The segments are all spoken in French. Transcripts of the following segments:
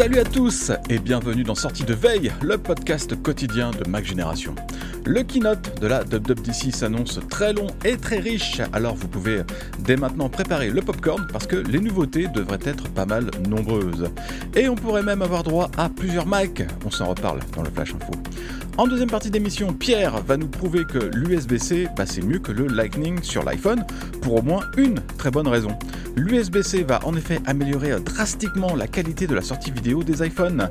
Salut à tous et bienvenue dans Sortie de Veille, le podcast quotidien de Mac Génération. Le keynote de la WWDC s'annonce très long et très riche, alors vous pouvez dès maintenant préparer le popcorn parce que les nouveautés devraient être pas mal nombreuses. Et on pourrait même avoir droit à plusieurs Macs, on s'en reparle dans le Flash Info. En deuxième partie d'émission, Pierre va nous prouver que l'USB-C, bah, c'est mieux que le Lightning sur l'iPhone, pour au moins une très bonne raison. L'USB-C va en effet améliorer drastiquement la qualité de la sortie vidéo des iPhones.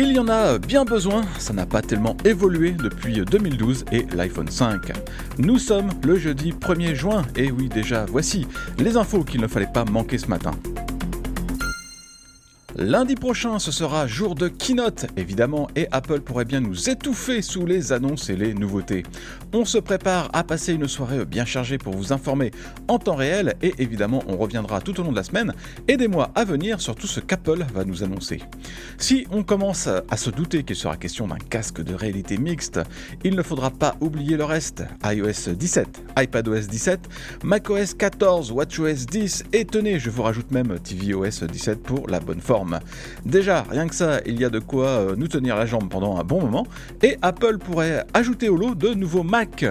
Il y en a bien besoin, ça n'a pas tellement évolué depuis 2012 et l'iPhone 5. Nous sommes le jeudi 1er juin, et oui déjà voici les infos qu'il ne fallait pas manquer ce matin. Lundi prochain, ce sera jour de keynote, évidemment, et Apple pourrait bien nous étouffer sous les annonces et les nouveautés. On se prépare à passer une soirée bien chargée pour vous informer en temps réel, et évidemment, on reviendra tout au long de la semaine et des mois à venir sur tout ce qu'Apple va nous annoncer. Si on commence à se douter qu'il sera question d'un casque de réalité mixte, il ne faudra pas oublier le reste. iOS 17, iPadOS 17, macOS 14, WatchOS 10, et tenez, je vous rajoute même tvOS 17 pour la bonne forme. Déjà, rien que ça, il y a de quoi euh, nous tenir la jambe pendant un bon moment, et Apple pourrait ajouter au lot de nouveaux Mac.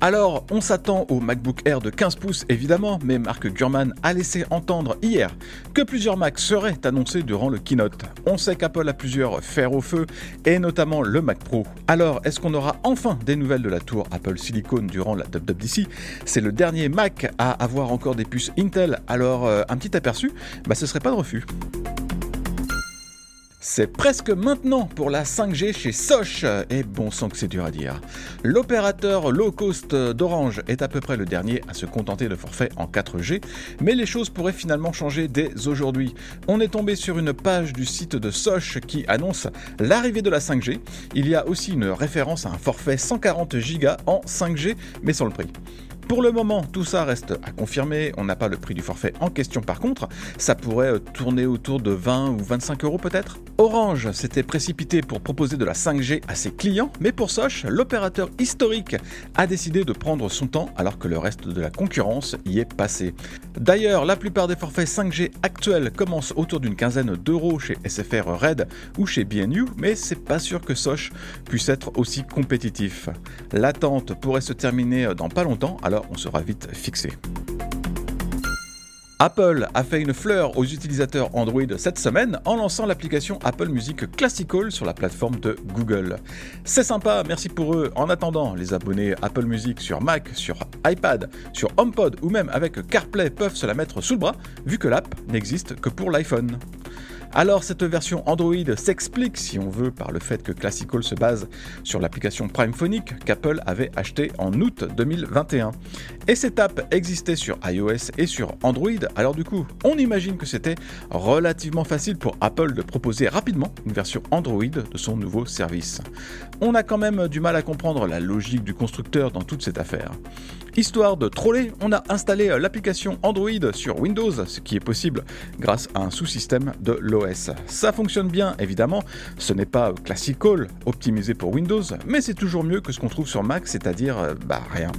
Alors, on s'attend au MacBook Air de 15 pouces évidemment, mais Mark Gurman a laissé entendre hier que plusieurs Macs seraient annoncés durant le keynote. On sait qu'Apple a plusieurs fers au feu, et notamment le Mac Pro. Alors, est-ce qu'on aura enfin des nouvelles de la tour Apple Silicon durant la WWDC C'est le dernier Mac à avoir encore des puces Intel, alors euh, un petit aperçu, bah ce serait pas de refus. C'est presque maintenant pour la 5G chez Soch, et bon sang que c'est dur à dire. L'opérateur low cost d'Orange est à peu près le dernier à se contenter de forfaits en 4G, mais les choses pourraient finalement changer dès aujourd'hui. On est tombé sur une page du site de Soch qui annonce l'arrivée de la 5G. Il y a aussi une référence à un forfait 140 Go en 5G, mais sans le prix. Pour le moment, tout ça reste à confirmer. On n'a pas le prix du forfait en question par contre. Ça pourrait euh, tourner autour de 20 ou 25 euros peut-être. Orange s'était précipité pour proposer de la 5G à ses clients, mais pour Soch, l'opérateur historique a décidé de prendre son temps alors que le reste de la concurrence y est passé. D'ailleurs, la plupart des forfaits 5G actuels commencent autour d'une quinzaine d'euros chez SFR Red ou chez BNU, mais c'est pas sûr que Soch puisse être aussi compétitif. L'attente pourrait se terminer dans pas longtemps, alors on sera vite fixé. Apple a fait une fleur aux utilisateurs Android cette semaine en lançant l'application Apple Music Classical sur la plateforme de Google. C'est sympa, merci pour eux. En attendant, les abonnés Apple Music sur Mac, sur iPad, sur HomePod ou même avec CarPlay peuvent se la mettre sous le bras vu que l'app n'existe que pour l'iPhone. Alors cette version Android s'explique, si on veut, par le fait que Classical se base sur l'application Prime Phonic qu'Apple avait acheté en août 2021. Et cette app existait sur iOS et sur Android, alors du coup, on imagine que c'était relativement facile pour Apple de proposer rapidement une version Android de son nouveau service. On a quand même du mal à comprendre la logique du constructeur dans toute cette affaire. Histoire de troller, on a installé l'application Android sur Windows, ce qui est possible grâce à un sous-système de l'OS. Ça fonctionne bien, évidemment, ce n'est pas classical, optimisé pour Windows, mais c'est toujours mieux que ce qu'on trouve sur Mac, c'est-à-dire, euh, bah rien.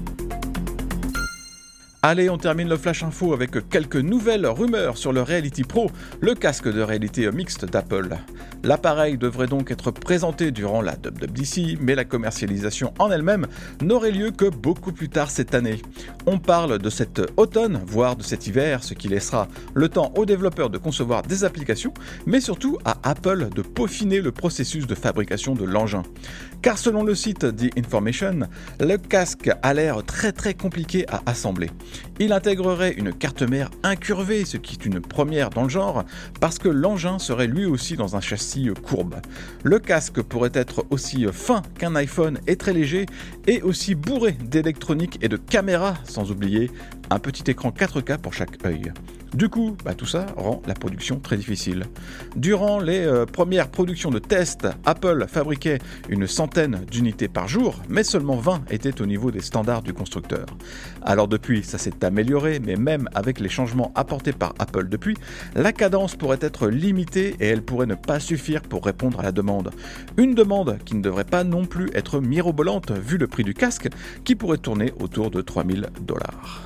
Allez, on termine le Flash Info avec quelques nouvelles rumeurs sur le Reality Pro, le casque de réalité mixte d'Apple. L'appareil devrait donc être présenté durant la WWDC, mais la commercialisation en elle-même n'aurait lieu que beaucoup plus tard cette année. On parle de cet automne, voire de cet hiver, ce qui laissera le temps aux développeurs de concevoir des applications, mais surtout à Apple de peaufiner le processus de fabrication de l'engin. Car selon le site The Information, le casque a l'air très très compliqué à assembler. Il intégrerait une carte mère incurvée, ce qui est une première dans le genre, parce que l'engin serait lui aussi dans un châssis courbe. Le casque pourrait être aussi fin qu'un iPhone et très léger, et aussi bourré d'électronique et de caméras, sans oublier un petit écran 4K pour chaque œil. Du coup, bah, tout ça rend la production très difficile. Durant les euh, premières productions de tests, Apple fabriquait une centaine d'unités par jour, mais seulement 20 étaient au niveau des standards du constructeur. Alors depuis, ça s'est amélioré, mais même avec les changements apportés par Apple depuis, la cadence pourrait être limitée et elle pourrait ne pas suffire pour répondre à la demande. Une demande qui ne devrait pas non plus être mirobolante vu le prix du casque, qui pourrait tourner autour de 3000 dollars.